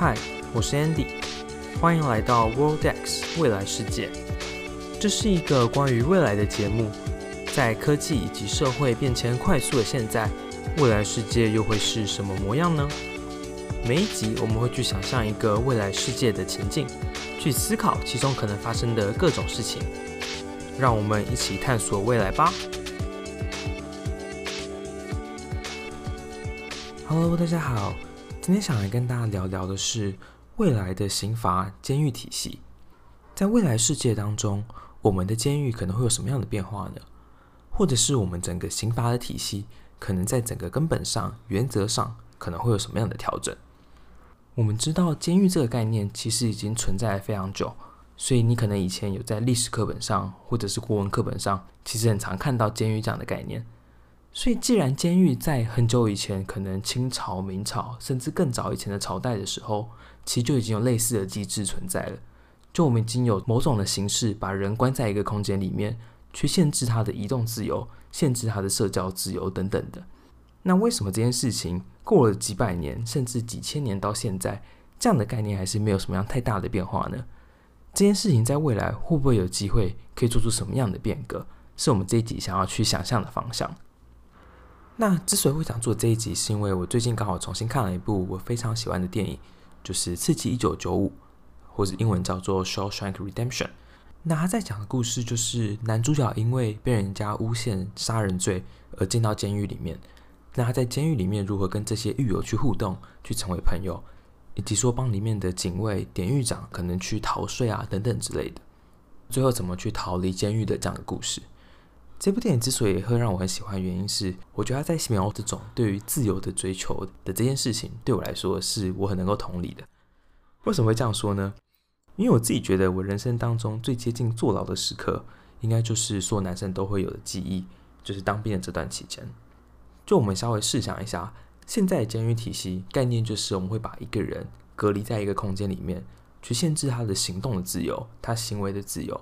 嗨，我是 Andy，欢迎来到 World X 未来世界。这是一个关于未来的节目，在科技以及社会变迁快速的现在，未来世界又会是什么模样呢？每一集我们会去想象一个未来世界的情境，去思考其中可能发生的各种事情。让我们一起探索未来吧。Hello，大家好，今天想来跟大家聊聊的是未来的刑罚监狱体系。在未来世界当中，我们的监狱可能会有什么样的变化呢？或者是我们整个刑罚的体系，可能在整个根本上、原则上，可能会有什么样的调整？我们知道监狱这个概念其实已经存在非常久，所以你可能以前有在历史课本上或者是国文课本上，其实很常看到监狱这样的概念。所以，既然监狱在很久以前，可能清朝、明朝，甚至更早以前的朝代的时候，其实就已经有类似的机制存在了。就我们已经有某种的形式，把人关在一个空间里面，去限制他的移动自由，限制他的社交自由等等的。那为什么这件事情过了几百年，甚至几千年到现在，这样的概念还是没有什么样太大的变化呢？这件事情在未来会不会有机会可以做出什么样的变革？是我们这一集想要去想象的方向。那之所以会想做这一集，是因为我最近刚好重新看了一部我非常喜欢的电影，就是《刺激一九九五》，或者英文叫做《Shawshank Redemption》。那他在讲的故事就是男主角因为被人家诬陷杀人罪而进到监狱里面。那他在监狱里面如何跟这些狱友去互动，去成为朋友，以及说帮里面的警卫、典狱长可能去逃税啊等等之类的，最后怎么去逃离监狱的这样的故事。这部电影之所以会让我很喜欢，原因是我觉得他在描这种对于自由的追求的这件事情，对我来说是我很能够同理的。为什么会这样说呢？因为我自己觉得我人生当中最接近坐牢的时刻，应该就是所有男生都会有的记忆，就是当兵的这段期间。就我们稍微试想一下，现在的监狱体系概念就是我们会把一个人隔离在一个空间里面，去限制他的行动的自由，他行为的自由。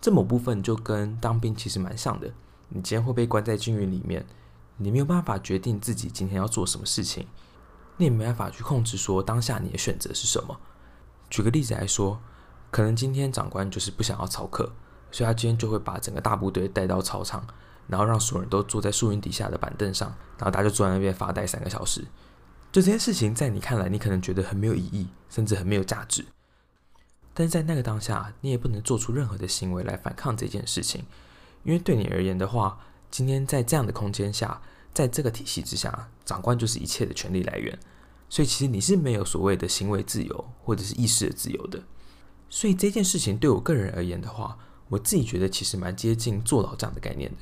这某部分就跟当兵其实蛮像的。你今天会被关在军营里面，你没有办法决定自己今天要做什么事情，你也没办法去控制说当下你的选择是什么。举个例子来说，可能今天长官就是不想要操课，所以他今天就会把整个大部队带到操场，然后让所有人都坐在树荫底下的板凳上，然后大家就坐在那边发呆三个小时。就这件事情在你看来，你可能觉得很没有意义，甚至很没有价值。但是在那个当下，你也不能做出任何的行为来反抗这件事情，因为对你而言的话，今天在这样的空间下，在这个体系之下，长官就是一切的权力来源，所以其实你是没有所谓的行为自由或者是意识的自由的。所以这件事情对我个人而言的话，我自己觉得其实蛮接近坐牢这样的概念的，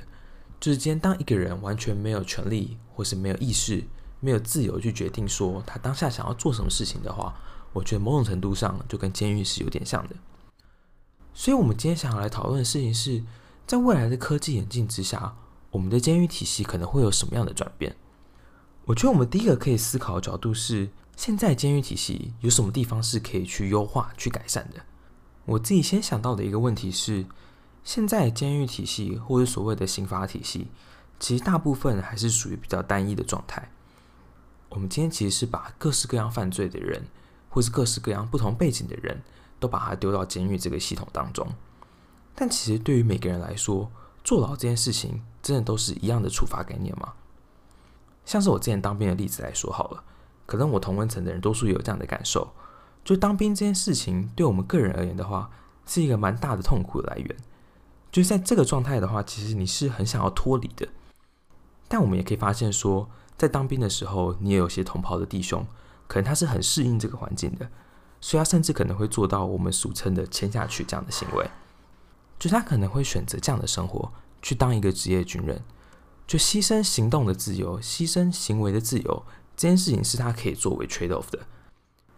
就是今天当一个人完全没有权利或是没有意识、没有自由去决定说他当下想要做什么事情的话。我觉得某种程度上就跟监狱是有点像的，所以，我们今天想要来讨论的事情是，在未来的科技演进之下，我们的监狱体系可能会有什么样的转变？我觉得我们第一个可以思考的角度是，现在监狱体系有什么地方是可以去优化、去改善的？我自己先想到的一个问题是，现在监狱体系或者所谓的刑罚体系，其实大部分还是属于比较单一的状态。我们今天其实是把各式各样犯罪的人。或是各式各样不同背景的人都把他丢到监狱这个系统当中，但其实对于每个人来说，坐牢这件事情真的都是一样的处罚概念吗？像是我之前当兵的例子来说好了，可能我同温层的人多数也有这样的感受，就当兵这件事情对我们个人而言的话，是一个蛮大的痛苦的来源。就在这个状态的话，其实你是很想要脱离的，但我们也可以发现说，在当兵的时候，你也有些同袍的弟兄。可能他是很适应这个环境的，所以他甚至可能会做到我们俗称的“签下去”这样的行为，就他可能会选择这样的生活，去当一个职业军人，就牺牲行动的自由，牺牲行为的自由，这件事情是他可以作为 trade off 的。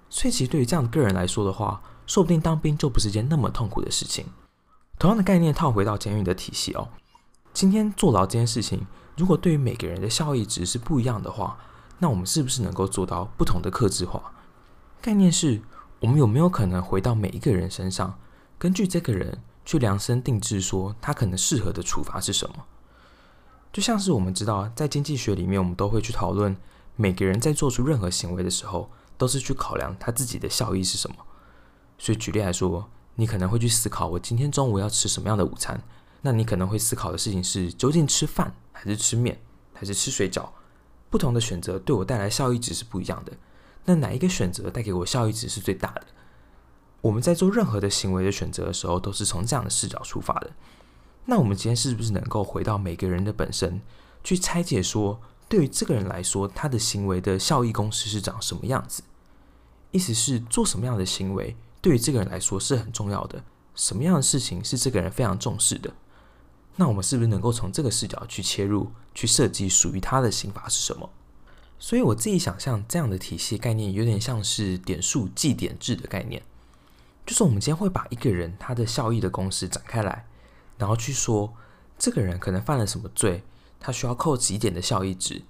所以，其实对于这样的个人来说的话，说不定当兵就不是一件那么痛苦的事情。同样的概念套回到监狱的体系哦，今天坐牢这件事情，如果对于每个人的效益值是不一样的话，那我们是不是能够做到不同的克制化？概念是我们有没有可能回到每一个人身上，根据这个人去量身定制，说他可能适合的处罚是什么？就像是我们知道，在经济学里面，我们都会去讨论每个人在做出任何行为的时候，都是去考量他自己的效益是什么。所以举例来说，你可能会去思考，我今天中午要吃什么样的午餐？那你可能会思考的事情是，究竟吃饭还是吃面，还是吃水饺？不同的选择对我带来效益值是不一样的。那哪一个选择带给我效益值是最大的？我们在做任何的行为的选择的时候，都是从这样的视角出发的。那我们今天是不是能够回到每个人的本身，去拆解说，对于这个人来说，他的行为的效益公式是长什么样子？意思是做什么样的行为，对于这个人来说是很重要的。什么样的事情是这个人非常重视的？那我们是不是能够从这个视角去切入，去设计属于他的刑罚是什么？所以我自己想象这样的体系概念，有点像是点数计点制的概念，就是我们今天会把一个人他的效益的公式展开来，然后去说这个人可能犯了什么罪，他需要扣几点的效益值。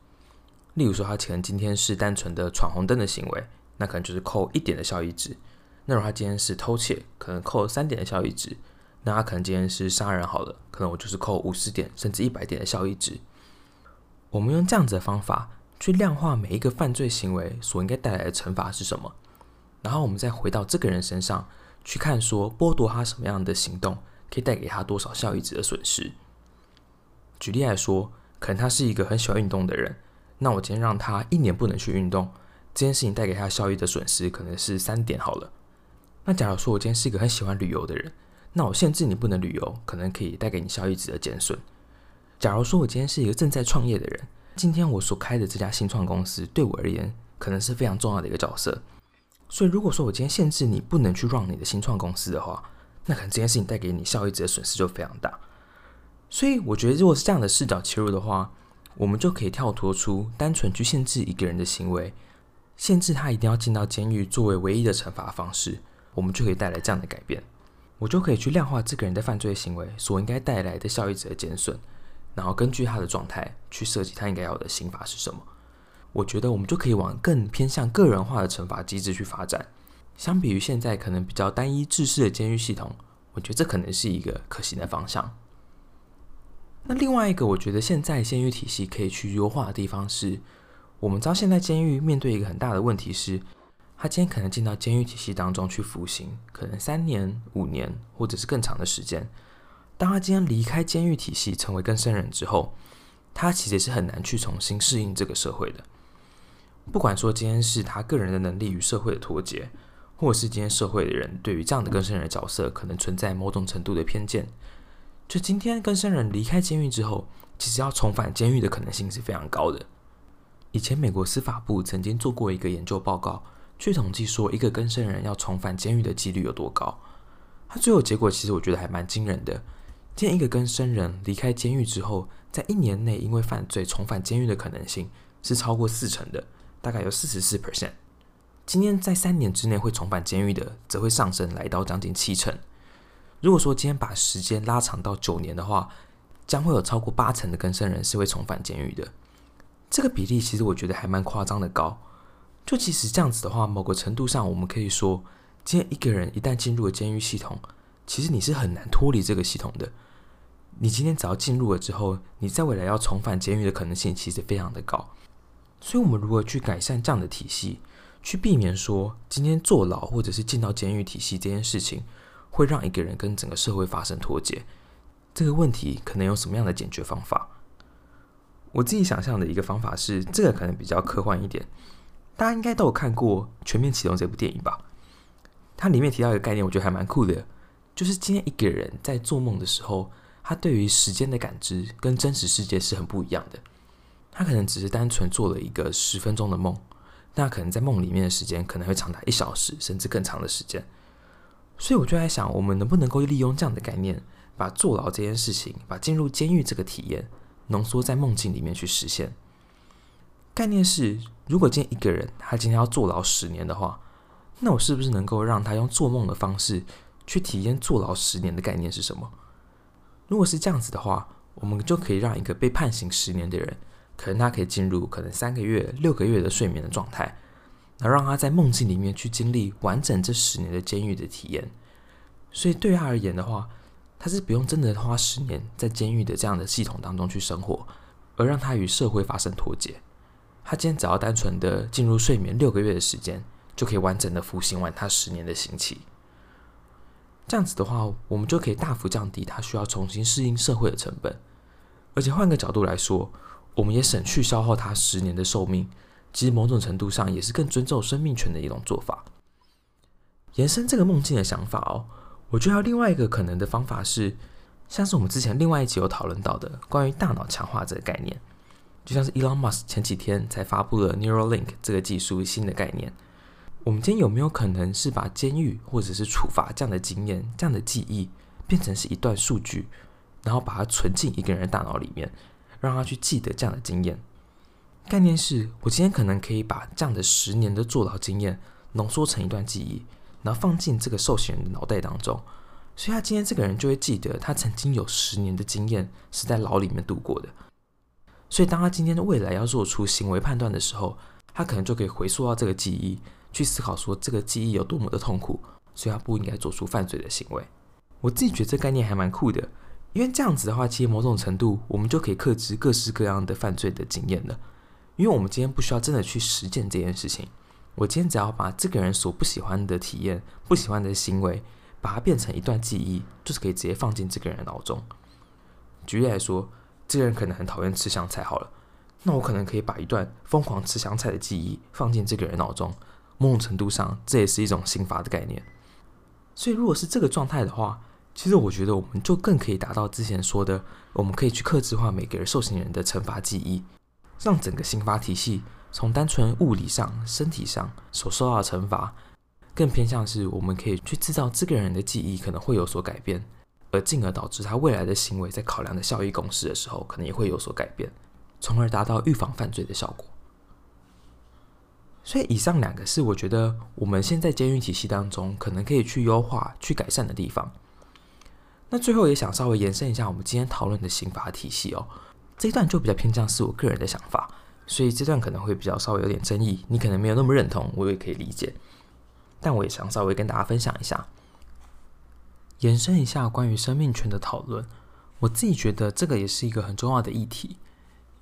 例如说，他可能今天是单纯的闯红灯的行为，那可能就是扣一点的效益值。那如果他今天是偷窃，可能扣三点的效益值。那他可能今天是杀人好了，可能我就是扣五十点甚至一百点的效益值。我们用这样子的方法去量化每一个犯罪行为所应该带来的惩罚是什么，然后我们再回到这个人身上去看，说剥夺他什么样的行动可以带给他多少效益值的损失。举例来说，可能他是一个很喜欢运动的人，那我今天让他一年不能去运动，这件事情带给他效益的损失可能是三点好了。那假如说我今天是一个很喜欢旅游的人，那我限制你不能旅游，可能可以带给你效益值的减损。假如说我今天是一个正在创业的人，今天我所开的这家新创公司对我而言可能是非常重要的一个角色。所以如果说我今天限制你不能去 run 你的新创公司的话，那可能这件事情带给你效益值的损失就非常大。所以我觉得如果是这样的视角切入的话，我们就可以跳脱出单纯去限制一个人的行为，限制他一定要进到监狱作为唯一的惩罚方式，我们就可以带来这样的改变。我就可以去量化这个人的犯罪行为所应该带来的效益值的减损，然后根据他的状态去设计他应该要的刑罚是什么。我觉得我们就可以往更偏向个人化的惩罚机制去发展。相比于现在可能比较单一制式的监狱系统，我觉得这可能是一个可行的方向。那另外一个我觉得现在监狱体系可以去优化的地方是，我们知道现在监狱面对一个很大的问题是。他今天可能进到监狱体系当中去服刑，可能三年、五年，或者是更长的时间。当他今天离开监狱体系，成为更生人之后，他其实是很难去重新适应这个社会的。不管说今天是他个人的能力与社会的脱节，或者是今天社会的人对于这样的更生人的角色可能存在某种程度的偏见，就今天更生人离开监狱之后，其实要重返监狱的可能性是非常高的。以前美国司法部曾经做过一个研究报告。去统计说，一个更生人要重返监狱的几率有多高？他最后结果其实我觉得还蛮惊人的。今天一个更生人离开监狱之后，在一年内因为犯罪重返监狱的可能性是超过四成的，大概有四十四 percent。今天在三年之内会重返监狱的，则会上升来到将近七成。如果说今天把时间拉长到九年的话，将会有超过八成的更生人是会重返监狱的。这个比例其实我觉得还蛮夸张的高。就其实这样子的话，某个程度上，我们可以说，今天一个人一旦进入了监狱系统，其实你是很难脱离这个系统的。你今天只要进入了之后，你在未来要重返监狱的可能性其实非常的高。所以，我们如何去改善这样的体系，去避免说今天坐牢或者是进到监狱体系这件事情，会让一个人跟整个社会发生脱节？这个问题可能有什么样的解决方法？我自己想象的一个方法是，这个可能比较科幻一点。大家应该都有看过《全面启动》这部电影吧？它里面提到一个概念，我觉得还蛮酷的，就是今天一个人在做梦的时候，他对于时间的感知跟真实世界是很不一样的。他可能只是单纯做了一个十分钟的梦，那可能在梦里面的时间可能会长达一小时甚至更长的时间。所以我就在想，我们能不能够利用这样的概念，把坐牢这件事情，把进入监狱这个体验，浓缩在梦境里面去实现。概念是，如果今天一个人他今天要坐牢十年的话，那我是不是能够让他用做梦的方式去体验坐牢十年的概念是什么？如果是这样子的话，我们就可以让一个被判刑十年的人，可能他可以进入可能三个月、六个月的睡眠的状态，然后让他在梦境里面去经历完整这十年的监狱的体验。所以对他而言的话，他是不用真的花十年在监狱的这样的系统当中去生活，而让他与社会发生脱节。他今天只要单纯的进入睡眠六个月的时间，就可以完整的服刑完他十年的刑期。这样子的话，我们就可以大幅降低他需要重新适应社会的成本。而且换个角度来说，我们也省去消耗他十年的寿命，其实某种程度上也是更尊重生命权的一种做法。延伸这个梦境的想法哦，我觉得另外一个可能的方法是，像是我们之前另外一集有讨论到的关于大脑强化这个概念，就像是 Elon Musk 前几天才发布了 Neuralink 这个技术新的概念。我们今天有没有可能是把监狱或者是处罚这样的经验、这样的记忆变成是一段数据，然后把它存进一个人的大脑里面，让他去记得这样的经验？概念是我今天可能可以把这样的十年的坐牢经验浓缩成一段记忆。然后放进这个受刑人的脑袋当中，所以他今天这个人就会记得他曾经有十年的经验是在牢里面度过的。所以当他今天的未来要做出行为判断的时候，他可能就可以回溯到这个记忆，去思考说这个记忆有多么的痛苦，所以他不应该做出犯罪的行为。我自己觉得这概念还蛮酷的，因为这样子的话，其实某种程度我们就可以克制各式各样的犯罪的经验了，因为我们今天不需要真的去实践这件事情。我今天只要把这个人所不喜欢的体验、不喜欢的行为，把它变成一段记忆，就是可以直接放进这个人的脑中。举例来说，这个人可能很讨厌吃香菜，好了，那我可能可以把一段疯狂吃香菜的记忆放进这个人脑中。某种程度上，这也是一种刑罚的概念。所以，如果是这个状态的话，其实我觉得我们就更可以达到之前说的，我们可以去克制化每个人受刑人的惩罚记忆，让整个刑罚体系。从单纯物理上、身体上所受到的惩罚，更偏向是我们可以去制造这个人的记忆可能会有所改变，而进而导致他未来的行为在考量的效益公式的时候，可能也会有所改变，从而达到预防犯罪的效果。所以，以上两个是我觉得我们现在监狱体系当中可能可以去优化、去改善的地方。那最后也想稍微延伸一下我们今天讨论的刑罚体系哦，这一段就比较偏向是我个人的想法。所以这段可能会比较稍微有点争议，你可能没有那么认同，我也可以理解。但我也想稍微跟大家分享一下，延伸一下关于生命权的讨论。我自己觉得这个也是一个很重要的议题，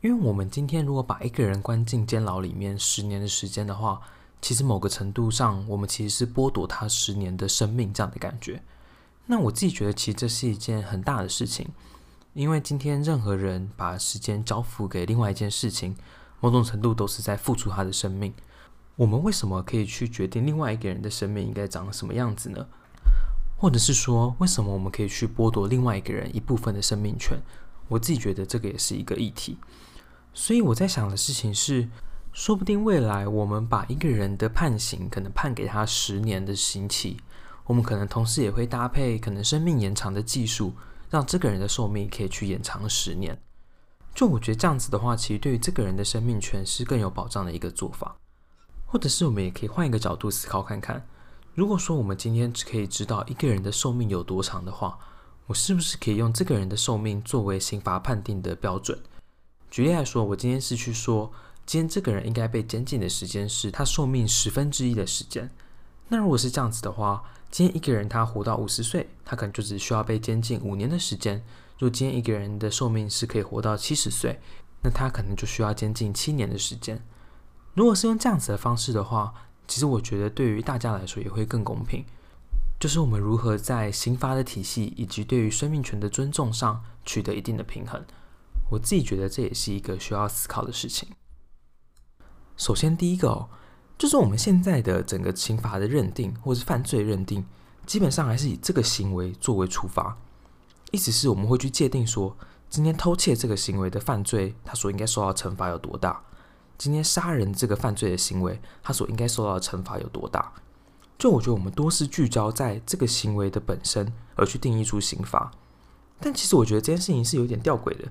因为我们今天如果把一个人关进监牢里面十年的时间的话，其实某个程度上，我们其实是剥夺他十年的生命这样的感觉。那我自己觉得，其实这是一件很大的事情，因为今天任何人把时间交付给另外一件事情。某种程度都是在付出他的生命。我们为什么可以去决定另外一个人的生命应该长什么样子呢？或者是说，为什么我们可以去剥夺另外一个人一部分的生命权？我自己觉得这个也是一个议题。所以我在想的事情是，说不定未来我们把一个人的判刑可能判给他十年的刑期，我们可能同时也会搭配可能生命延长的技术，让这个人的寿命可以去延长十年。就我觉得这样子的话，其实对于这个人的生命权是更有保障的一个做法。或者是我们也可以换一个角度思考看看，如果说我们今天只可以知道一个人的寿命有多长的话，我是不是可以用这个人的寿命作为刑罚判定的标准？举例来说，我今天是去说，今天这个人应该被监禁的时间是他寿命十分之一的时间。那如果是这样子的话，今天一个人他活到五十岁，他可能就只需要被监禁五年的时间。如果今天一个人的寿命是可以活到七十岁，那他可能就需要监禁七年的时间。如果是用这样子的方式的话，其实我觉得对于大家来说也会更公平。就是我们如何在刑罚的体系以及对于生命权的尊重上取得一定的平衡。我自己觉得这也是一个需要思考的事情。首先，第一个哦，就是我们现在的整个刑罚的认定或是犯罪认定，基本上还是以这个行为作为处罚。意思是我们会去界定说，今天偷窃这个行为的犯罪，他所应该受到惩罚有多大？今天杀人这个犯罪的行为，他所应该受到的惩罚有多大？就我觉得我们多是聚焦在这个行为的本身，而去定义出刑罚。但其实我觉得这件事情是有点吊诡的，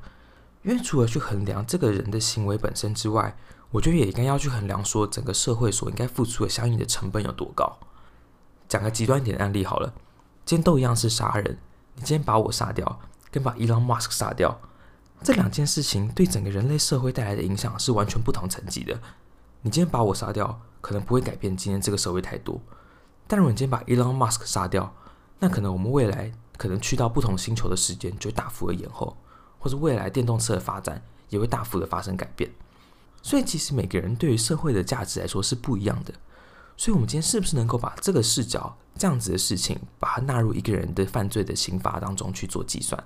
因为除了去衡量这个人的行为本身之外，我觉得也应该要去衡量说整个社会所应该付出的相应的成本有多高。讲个极端一点的案例好了，今天都一样是杀人。你今天把我杀掉，跟把 Elon Musk 杀掉，这两件事情对整个人类社会带来的影响是完全不同层级的。你今天把我杀掉，可能不会改变今天这个社会太多；但如果你今天把 Elon Musk 杀掉，那可能我们未来可能去到不同星球的时间就大幅的延后，或者未来电动车的发展也会大幅的发生改变。所以，其实每个人对于社会的价值来说是不一样的。所以，我们今天是不是能够把这个视角这样子的事情，把它纳入一个人的犯罪的刑罚当中去做计算？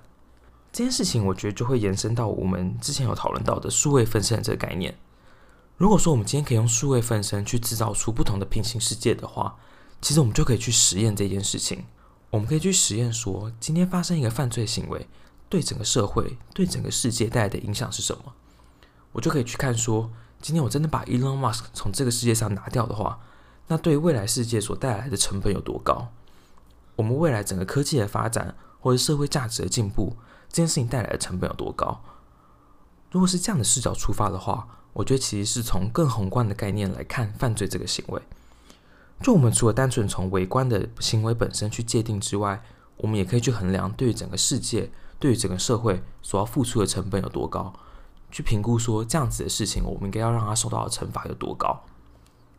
这件事情，我觉得就会延伸到我们之前有讨论到的数位分身这个概念。如果说我们今天可以用数位分身去制造出不同的平行世界的话，其实我们就可以去实验这件事情。我们可以去实验说，今天发生一个犯罪行为，对整个社会、对整个世界带来的影响是什么？我就可以去看说，今天我真的把 Elon Musk 从这个世界上拿掉的话，那对未来世界所带来的成本有多高？我们未来整个科技的发展或者社会价值的进步，这件事情带来的成本有多高？如果是这样的视角出发的话，我觉得其实是从更宏观的概念来看犯罪这个行为。就我们除了单纯从微观的行为本身去界定之外，我们也可以去衡量对于整个世界、对于整个社会所要付出的成本有多高，去评估说这样子的事情，我们应该要让他受到的惩罚有多高。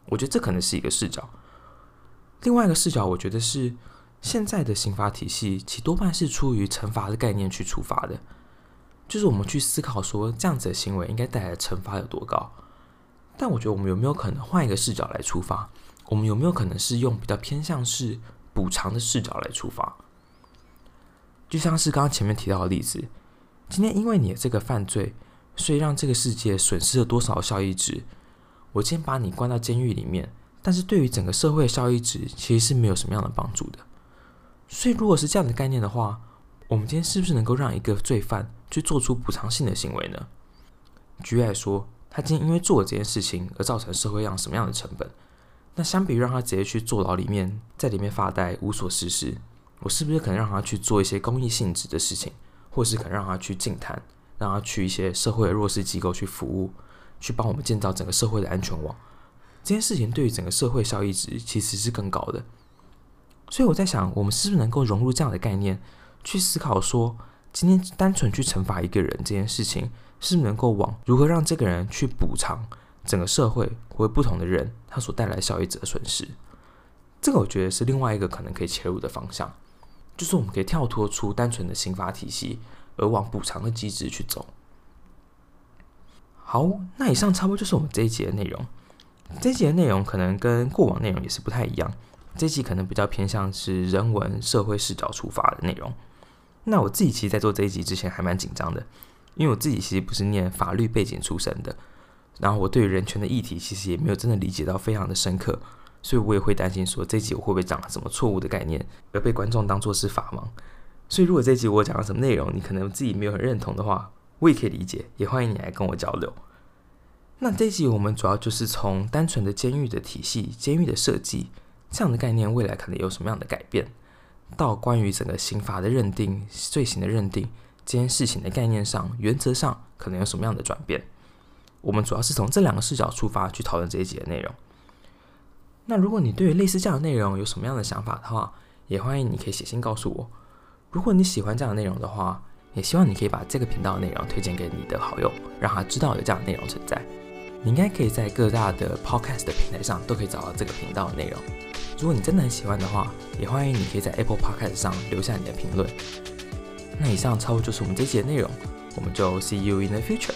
我觉得这可能是一个视角。另外一个视角，我觉得是现在的刑法体系其多半是出于惩罚的概念去出发的，就是我们去思考说这样子的行为应该带来的惩罚有多高。但我觉得我们有没有可能换一个视角来出发？我们有没有可能是用比较偏向是补偿的视角来出发？就像是刚刚前面提到的例子，今天因为你的这个犯罪，所以让这个世界损失了多少效益值？我今天把你关到监狱里面，但是对于整个社会效益值其实是没有什么样的帮助的。所以如果是这样的概念的话，我们今天是不是能够让一个罪犯去做出补偿性的行为呢？举例来说，他今天因为做了这件事情而造成社会上什么样的成本？那相比于让他直接去坐牢里面，在里面发呆无所事事，我是不是可能让他去做一些公益性质的事情，或是可能让他去净滩，让他去一些社会的弱势机构去服务，去帮我们建造整个社会的安全网？这件事情对于整个社会效益值其实是更高的。所以我在想，我们是不是能够融入这样的概念，去思考说，今天单纯去惩罚一个人这件事情，是不是能够往如何让这个人去补偿？整个社会或不同的人，他所带来效益者的损失，这个我觉得是另外一个可能可以切入的方向，就是我们可以跳脱出单纯的刑法体系，而往补偿的机制去走。好，那以上差不多就是我们这一集的内容。这一集的内容可能跟过往内容也是不太一样，这一集可能比较偏向是人文社会视角出发的内容。那我自己其实，在做这一集之前还蛮紧张的，因为我自己其实不是念法律背景出身的。然后我对于人权的议题其实也没有真的理解到非常的深刻，所以我也会担心说这集我会不会讲了什么错误的概念，而被观众当作是法盲。所以如果这集我讲了什么内容，你可能自己没有很认同的话，我也可以理解，也欢迎你来跟我交流。那这集我们主要就是从单纯的监狱的体系、监狱的设计这样的概念，未来可能有什么样的改变，到关于整个刑罚的认定、罪行的认定这件事情的概念上，原则上可能有什么样的转变。我们主要是从这两个视角出发去讨论这一集的内容。那如果你对于类似这样的内容有什么样的想法的话，也欢迎你可以写信告诉我。如果你喜欢这样的内容的话，也希望你可以把这个频道的内容推荐给你的好友，让他知道有这样的内容存在。你应该可以在各大的 Podcast 的平台上都可以找到这个频道的内容。如果你真的很喜欢的话，也欢迎你可以在 Apple Podcast 上留下你的评论。那以上差不多就是我们这期的内容，我们就 See you in the future。